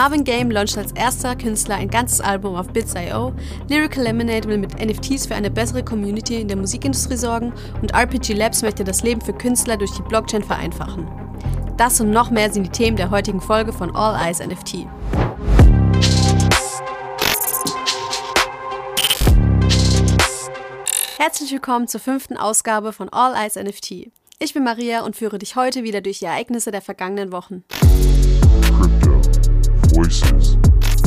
Marvin Game launcht als erster Künstler ein ganzes Album auf Bits.io, Lyrical Lemonade will mit NFTs für eine bessere Community in der Musikindustrie sorgen und RPG Labs möchte das Leben für Künstler durch die Blockchain vereinfachen. Das und noch mehr sind die Themen der heutigen Folge von All Eyes NFT. Herzlich willkommen zur fünften Ausgabe von All Eyes NFT. Ich bin Maria und führe dich heute wieder durch die Ereignisse der vergangenen Wochen. Voices.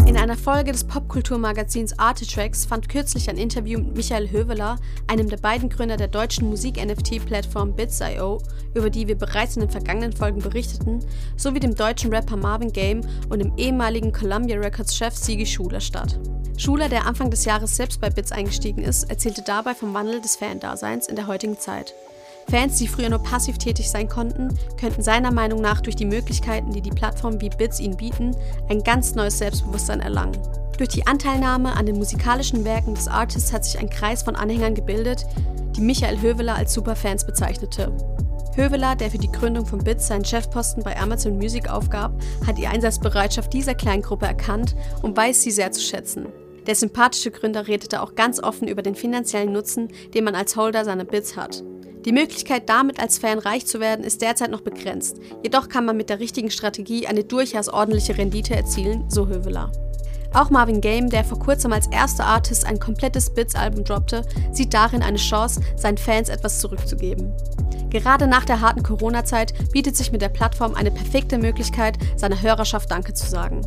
In einer Folge des Popkulturmagazins Artitracks fand kürzlich ein Interview mit Michael Höveler, einem der beiden Gründer der deutschen Musik-NFT-Plattform Bits.io, über die wir bereits in den vergangenen Folgen berichteten, sowie dem deutschen Rapper Marvin Game und dem ehemaligen Columbia Records-Chef Sigi Schuler statt. Schuler, der Anfang des Jahres selbst bei Bits eingestiegen ist, erzählte dabei vom Wandel des Fandaseins in der heutigen Zeit. Fans, die früher nur passiv tätig sein konnten, könnten seiner Meinung nach durch die Möglichkeiten, die die Plattformen wie Bits ihnen bieten, ein ganz neues Selbstbewusstsein erlangen. Durch die Anteilnahme an den musikalischen Werken des Artists hat sich ein Kreis von Anhängern gebildet, die Michael Höveler als Superfans bezeichnete. Höveler, der für die Gründung von Bits seinen Chefposten bei Amazon Music aufgab, hat die Einsatzbereitschaft dieser Kleingruppe erkannt und weiß sie sehr zu schätzen. Der sympathische Gründer redete auch ganz offen über den finanziellen Nutzen, den man als Holder seiner Bits hat. Die Möglichkeit, damit als Fan reich zu werden, ist derzeit noch begrenzt. Jedoch kann man mit der richtigen Strategie eine durchaus ordentliche Rendite erzielen, so Höveler. Auch Marvin Game, der vor kurzem als erster Artist ein komplettes Bits-Album droppte, sieht darin eine Chance, seinen Fans etwas zurückzugeben. Gerade nach der harten Corona-Zeit bietet sich mit der Plattform eine perfekte Möglichkeit, seiner Hörerschaft Danke zu sagen.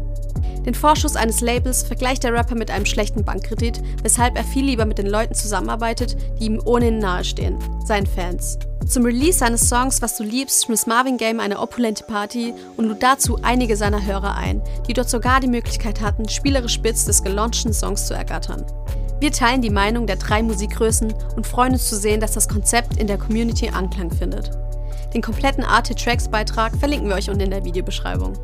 Den Vorschuss eines Labels vergleicht der Rapper mit einem schlechten Bankkredit, weshalb er viel lieber mit den Leuten zusammenarbeitet, die ihm ohnehin nahestehen, seinen Fans. Zum Release seines Songs Was du liebst schmiss Marvin Game eine opulente Party und lud dazu einige seiner Hörer ein, die dort sogar die Möglichkeit hatten, spielerisch Bits des gelaunchten Songs zu ergattern. Wir teilen die Meinung der drei Musikgrößen und freuen uns zu sehen, dass das Konzept in der Community Anklang findet. Den kompletten Arte Tracks Beitrag verlinken wir euch unten in der Videobeschreibung.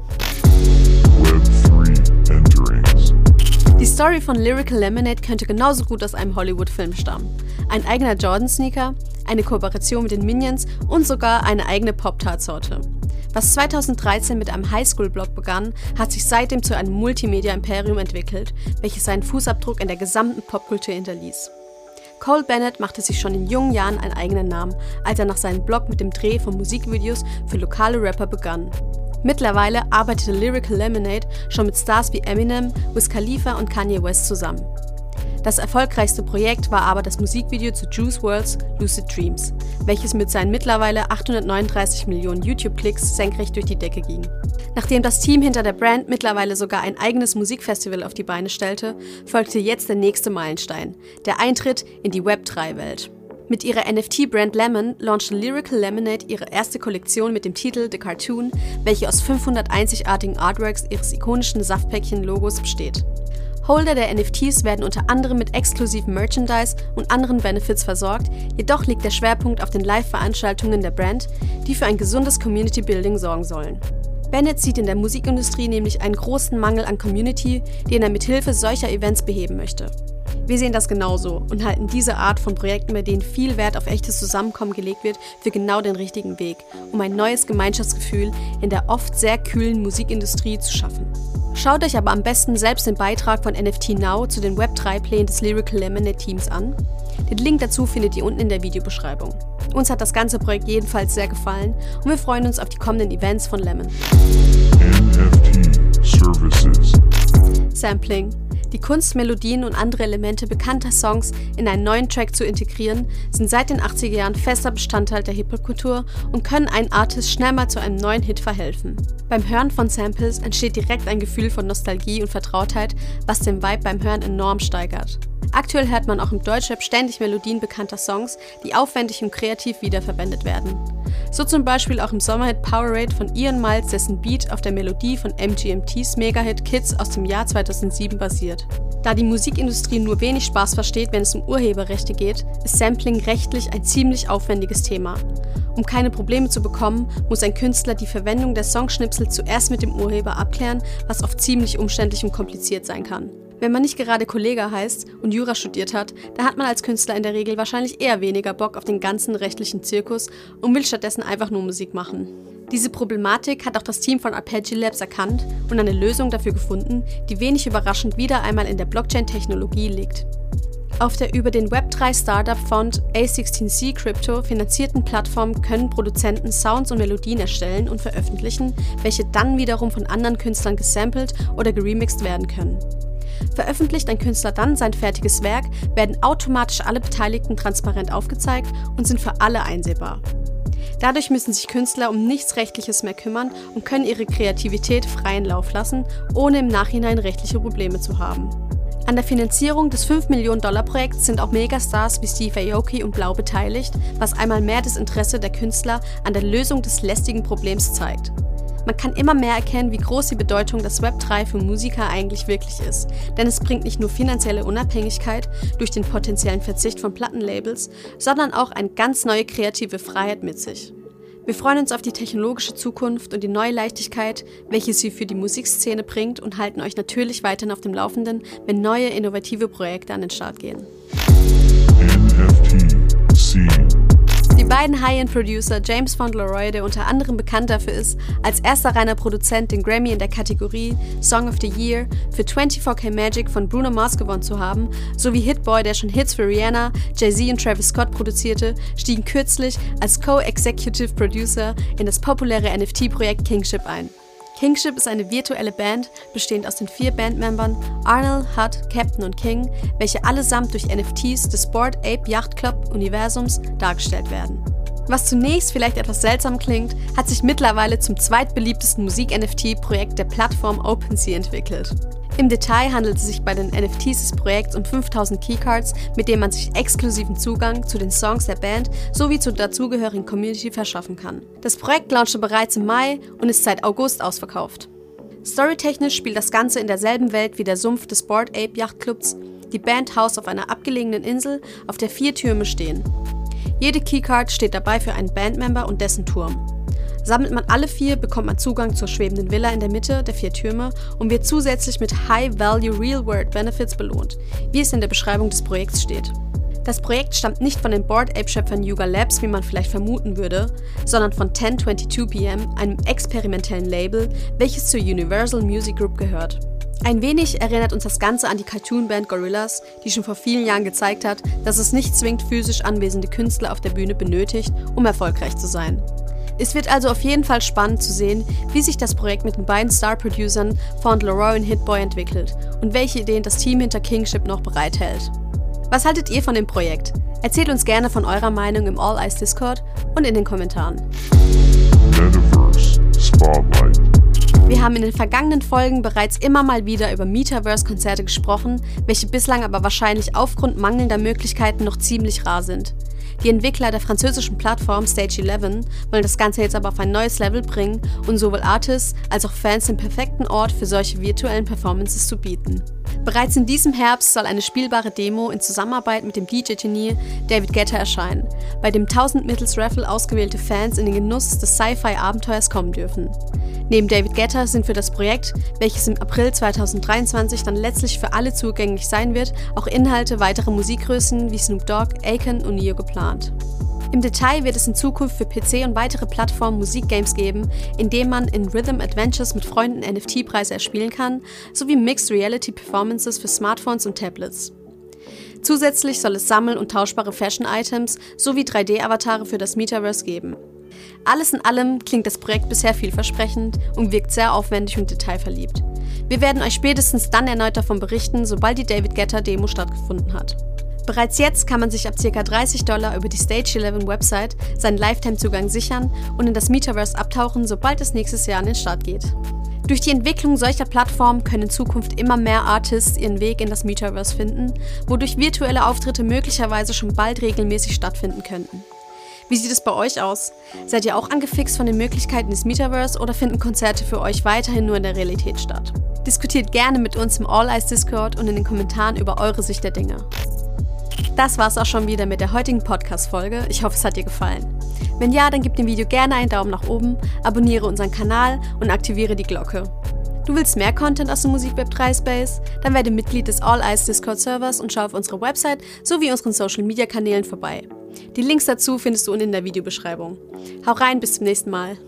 Die Story von Lyrical Lemonade könnte genauso gut aus einem Hollywood-Film stammen. Ein eigener Jordan-Sneaker, eine Kooperation mit den Minions und sogar eine eigene Pop-Tart-Sorte. Was 2013 mit einem Highschool-Blog begann, hat sich seitdem zu einem Multimedia-Imperium entwickelt, welches seinen Fußabdruck in der gesamten Popkultur hinterließ. Cole Bennett machte sich schon in jungen Jahren einen eigenen Namen, als er nach seinem Blog mit dem Dreh von Musikvideos für lokale Rapper begann. Mittlerweile arbeitete Lyrical Lemonade schon mit Stars wie Eminem, Wiz Khalifa und Kanye West zusammen. Das erfolgreichste Projekt war aber das Musikvideo zu Juice WRLD's Lucid Dreams, welches mit seinen mittlerweile 839 Millionen YouTube-Klicks senkrecht durch die Decke ging. Nachdem das Team hinter der Brand mittlerweile sogar ein eigenes Musikfestival auf die Beine stellte, folgte jetzt der nächste Meilenstein, der Eintritt in die Web3-Welt. Mit ihrer NFT-Brand Lemon launchte Lyrical Lemonade ihre erste Kollektion mit dem Titel The Cartoon, welche aus 500 einzigartigen Artworks ihres ikonischen Saftpäckchen-Logos besteht. Holder der NFTs werden unter anderem mit exklusiven Merchandise und anderen Benefits versorgt, jedoch liegt der Schwerpunkt auf den Live-Veranstaltungen der Brand, die für ein gesundes Community-Building sorgen sollen. Bennett sieht in der Musikindustrie nämlich einen großen Mangel an Community, den er mit Hilfe solcher Events beheben möchte. Wir sehen das genauso und halten diese Art von Projekten, bei denen viel Wert auf echtes Zusammenkommen gelegt wird, für genau den richtigen Weg, um ein neues Gemeinschaftsgefühl in der oft sehr kühlen Musikindustrie zu schaffen. Schaut euch aber am besten selbst den Beitrag von NFT Now zu den Web3-Plänen des Lyrical Lemonade Teams an. Den Link dazu findet ihr unten in der Videobeschreibung. Uns hat das ganze Projekt jedenfalls sehr gefallen und wir freuen uns auf die kommenden Events von Lemon. NFT Services. Sampling die Kunst, Melodien und andere Elemente bekannter Songs in einen neuen Track zu integrieren, sind seit den 80er Jahren fester Bestandteil der Hip-Hop-Kultur und können einen Artist schnell mal zu einem neuen Hit verhelfen. Beim Hören von Samples entsteht direkt ein Gefühl von Nostalgie und Vertrautheit, was den Vibe beim Hören enorm steigert. Aktuell hört man auch im Deutschrap ständig Melodien bekannter Songs, die aufwendig und kreativ wiederverwendet werden. So zum Beispiel auch im Sommerhit Powerade von Ian Miles, dessen Beat auf der Melodie von MGMTs Megahit Kids aus dem Jahr 2007 basiert. Da die Musikindustrie nur wenig Spaß versteht, wenn es um Urheberrechte geht, ist Sampling rechtlich ein ziemlich aufwendiges Thema. Um keine Probleme zu bekommen, muss ein Künstler die Verwendung der Songschnipsel zuerst mit dem Urheber abklären, was oft ziemlich umständlich und kompliziert sein kann. Wenn man nicht gerade Kollege heißt und Jura studiert hat, da hat man als Künstler in der Regel wahrscheinlich eher weniger Bock auf den ganzen rechtlichen Zirkus und will stattdessen einfach nur Musik machen. Diese Problematik hat auch das Team von Arpeggio Labs erkannt und eine Lösung dafür gefunden, die wenig überraschend wieder einmal in der Blockchain-Technologie liegt. Auf der über den Web3-Startup-Fond A16C Crypto finanzierten Plattform können Produzenten Sounds und Melodien erstellen und veröffentlichen, welche dann wiederum von anderen Künstlern gesampelt oder geremixed werden können. Veröffentlicht ein Künstler dann sein fertiges Werk, werden automatisch alle Beteiligten transparent aufgezeigt und sind für alle einsehbar. Dadurch müssen sich Künstler um nichts Rechtliches mehr kümmern und können ihre Kreativität freien Lauf lassen, ohne im Nachhinein rechtliche Probleme zu haben. An der Finanzierung des 5 Millionen Dollar Projekts sind auch Megastars wie Steve Aoki und Blau beteiligt, was einmal mehr das Interesse der Künstler an der Lösung des lästigen Problems zeigt. Man kann immer mehr erkennen, wie groß die Bedeutung des Web 3 für Musiker eigentlich wirklich ist. Denn es bringt nicht nur finanzielle Unabhängigkeit durch den potenziellen Verzicht von Plattenlabels, sondern auch eine ganz neue kreative Freiheit mit sich. Wir freuen uns auf die technologische Zukunft und die neue Leichtigkeit, welche sie für die Musikszene bringt und halten euch natürlich weiterhin auf dem Laufenden, wenn neue innovative Projekte an den Start gehen. NFT, beiden High-End-Producer James Fauntleroy, der unter anderem bekannt dafür ist, als erster reiner Produzent den Grammy in der Kategorie Song of the Year für 24K Magic von Bruno Mars gewonnen zu haben, sowie Hitboy, der schon Hits für Rihanna, Jay-Z und Travis Scott produzierte, stiegen kürzlich als Co-Executive Producer in das populäre NFT-Projekt Kingship ein. Kingship ist eine virtuelle Band, bestehend aus den vier Bandmembern Arnold, Hut, Captain und King, welche allesamt durch NFTs des Sport Ape Yacht Club Universums dargestellt werden. Was zunächst vielleicht etwas seltsam klingt, hat sich mittlerweile zum zweitbeliebtesten Musik-NFT-Projekt der Plattform OpenSea entwickelt. Im Detail handelt es sich bei den NFTs des Projekts um 5000 Keycards, mit denen man sich exklusiven Zugang zu den Songs der Band sowie zur dazugehörigen Community verschaffen kann. Das Projekt launchte bereits im Mai und ist seit August ausverkauft. Storytechnisch spielt das Ganze in derselben Welt wie der Sumpf des Board Ape Yacht Clubs. Die Band haust auf einer abgelegenen Insel, auf der vier Türme stehen. Jede Keycard steht dabei für einen Bandmember und dessen Turm. Sammelt man alle vier, bekommt man Zugang zur schwebenden Villa in der Mitte der vier Türme und wird zusätzlich mit High-Value Real-World Benefits belohnt, wie es in der Beschreibung des Projekts steht. Das Projekt stammt nicht von den Board Ape-Schöpfern Yuga Labs, wie man vielleicht vermuten würde, sondern von 1022 PM, einem experimentellen Label, welches zur Universal Music Group gehört. Ein wenig erinnert uns das Ganze an die Cartoon-Band Gorillas, die schon vor vielen Jahren gezeigt hat, dass es nicht zwingend physisch anwesende Künstler auf der Bühne benötigt, um erfolgreich zu sein. Es wird also auf jeden Fall spannend zu sehen, wie sich das Projekt mit den beiden Star-Producern Fond Leroy und Hitboy entwickelt und welche Ideen das Team hinter Kingship noch bereithält. Was haltet ihr von dem Projekt? Erzählt uns gerne von eurer Meinung im All Eyes Discord und in den Kommentaren. Metaverse Spotlight. Wir haben in den vergangenen Folgen bereits immer mal wieder über Metaverse-Konzerte gesprochen, welche bislang aber wahrscheinlich aufgrund mangelnder Möglichkeiten noch ziemlich rar sind. Die Entwickler der französischen Plattform Stage 11 wollen das Ganze jetzt aber auf ein neues Level bringen und sowohl Artists als auch Fans den perfekten Ort für solche virtuellen Performances zu bieten. Bereits in diesem Herbst soll eine spielbare Demo in Zusammenarbeit mit dem DJ-Genie David Guetta erscheinen, bei dem 1000 mittels Raffle ausgewählte Fans in den Genuss des Sci-Fi-Abenteuers kommen dürfen. Neben David Guetta sind für das Projekt, welches im April 2023 dann letztlich für alle zugänglich sein wird, auch Inhalte weiterer Musikgrößen wie Snoop Dogg, Akon und Neo geplant. Im Detail wird es in Zukunft für PC und weitere Plattformen Musikgames geben, in denen man in Rhythm Adventures mit Freunden NFT-Preise erspielen kann, sowie Mixed Reality Performances für Smartphones und Tablets. Zusätzlich soll es sammel- und tauschbare Fashion-Items sowie 3D-Avatare für das Metaverse geben. Alles in allem klingt das Projekt bisher vielversprechend und wirkt sehr aufwendig und detailverliebt. Wir werden euch spätestens dann erneut davon berichten, sobald die David Getter Demo stattgefunden hat. Bereits jetzt kann man sich ab ca. 30 Dollar über die Stage 11 Website seinen Lifetime-Zugang sichern und in das Metaverse abtauchen, sobald es nächstes Jahr an den Start geht. Durch die Entwicklung solcher Plattformen können in Zukunft immer mehr Artists ihren Weg in das Metaverse finden, wodurch virtuelle Auftritte möglicherweise schon bald regelmäßig stattfinden könnten. Wie sieht es bei euch aus? Seid ihr auch angefixt von den Möglichkeiten des Metaverse oder finden Konzerte für euch weiterhin nur in der Realität statt? Diskutiert gerne mit uns im All Eyes Discord und in den Kommentaren über eure Sicht der Dinge. Das war's auch schon wieder mit der heutigen Podcast-Folge. Ich hoffe, es hat dir gefallen. Wenn ja, dann gib dem Video gerne einen Daumen nach oben, abonniere unseren Kanal und aktiviere die Glocke. Du willst mehr Content aus dem Musikweb 3 Space? Dann werde Mitglied des All Eyes Discord Servers und schau auf unsere Website sowie unseren Social Media Kanälen vorbei. Die Links dazu findest du unten in der Videobeschreibung. Hau rein, bis zum nächsten Mal.